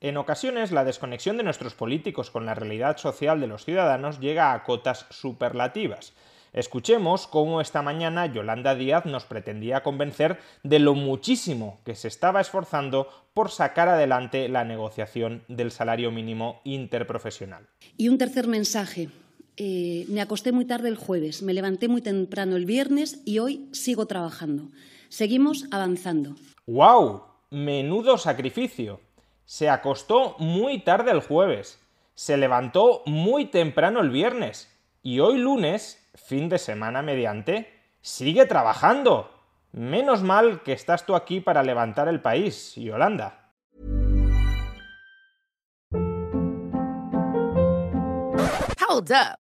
En ocasiones, la desconexión de nuestros políticos con la realidad social de los ciudadanos llega a cotas superlativas. Escuchemos cómo esta mañana Yolanda Díaz nos pretendía convencer de lo muchísimo que se estaba esforzando por sacar adelante la negociación del salario mínimo interprofesional. Y un tercer mensaje. Eh, me acosté muy tarde el jueves, me levanté muy temprano el viernes y hoy sigo trabajando. Seguimos avanzando. ¡Wow! Menudo sacrificio se acostó muy tarde el jueves, se levantó muy temprano el viernes y hoy lunes, fin de semana mediante, sigue trabajando. Menos mal que estás tú aquí para levantar el país, Yolanda. Hold up.